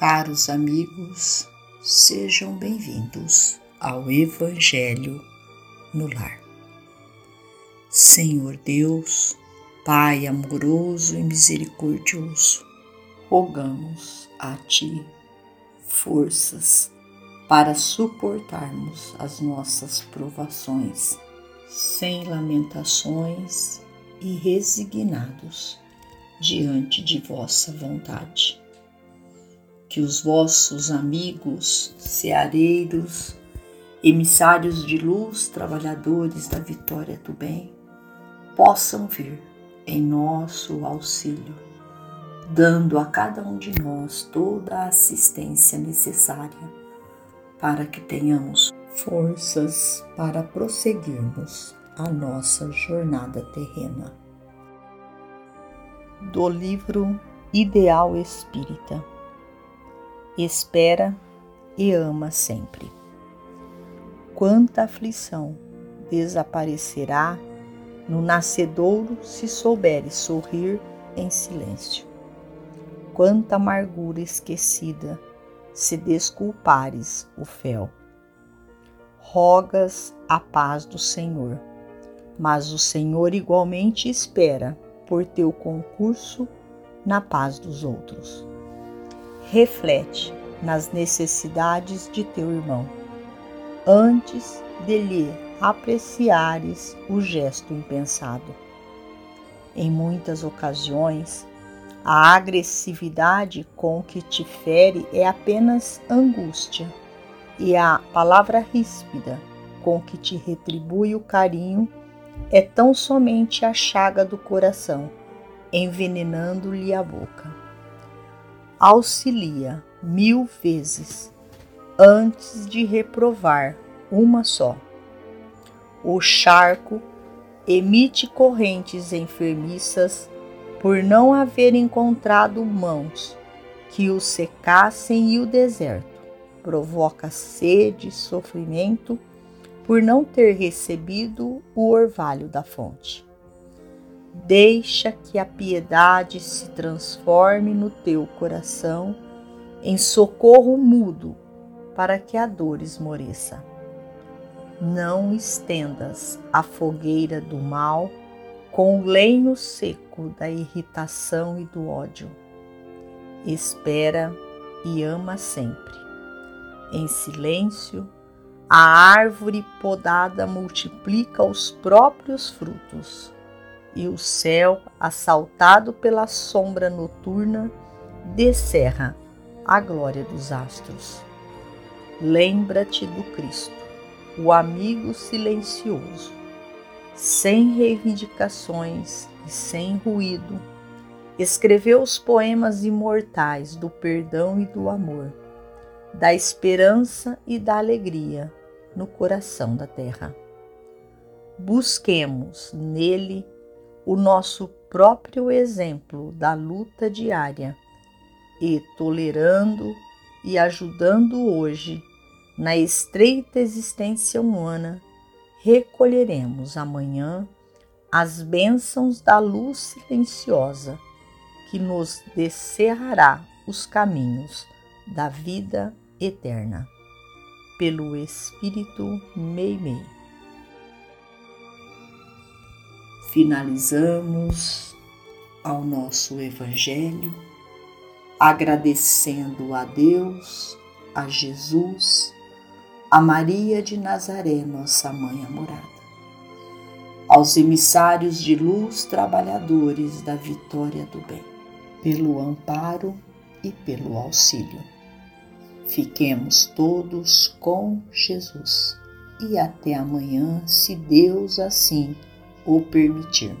Caros amigos, sejam bem-vindos ao Evangelho no Lar. Senhor Deus, Pai amoroso e misericordioso, rogamos a Ti forças para suportarmos as nossas provações sem lamentações e resignados diante de vossa vontade que os vossos amigos, ceareiros, emissários de luz, trabalhadores da vitória do bem, possam vir em nosso auxílio, dando a cada um de nós toda a assistência necessária para que tenhamos forças para prosseguirmos a nossa jornada terrena. Do livro Ideal Espírita espera e ama sempre. Quanta aflição desaparecerá no nascedouro se souberes sorrir em silêncio. Quanta amargura esquecida se desculpares o fel. Rogas a paz do Senhor, mas o Senhor igualmente espera por teu concurso na paz dos outros reflete nas necessidades de teu irmão, antes de lhe apreciares o gesto impensado. Em muitas ocasiões, a agressividade com que te fere é apenas angústia, e a palavra ríspida com que te retribui o carinho é tão somente a chaga do coração, envenenando-lhe a boca auxilia mil vezes antes de reprovar uma só. O charco emite correntes enfermiças por não haver encontrado mãos que o secassem e o deserto provoca sede e sofrimento por não ter recebido o orvalho da fonte. Deixa que a piedade se transforme no teu coração em socorro mudo para que a dor esmoreça. Não estendas a fogueira do mal com o lenho seco da irritação e do ódio. Espera e ama sempre. Em silêncio, a árvore podada multiplica os próprios frutos e o céu, assaltado pela sombra noturna, descerra a glória dos astros. Lembra-te do Cristo, o amigo silencioso, sem reivindicações e sem ruído, escreveu os poemas imortais do perdão e do amor, da esperança e da alegria no coração da terra. Busquemos nele o nosso próprio exemplo da luta diária e tolerando e ajudando hoje na estreita existência humana, recolheremos amanhã as bênçãos da luz silenciosa que nos descerrará os caminhos da vida eterna. Pelo Espírito Meimei finalizamos ao nosso Evangelho agradecendo a Deus, a Jesus, a Maria de Nazaré, nossa mãe amorada, aos emissários de luz, trabalhadores da vitória do bem, pelo amparo e pelo auxílio. Fiquemos todos com Jesus e até amanhã, se Deus assim o permitir.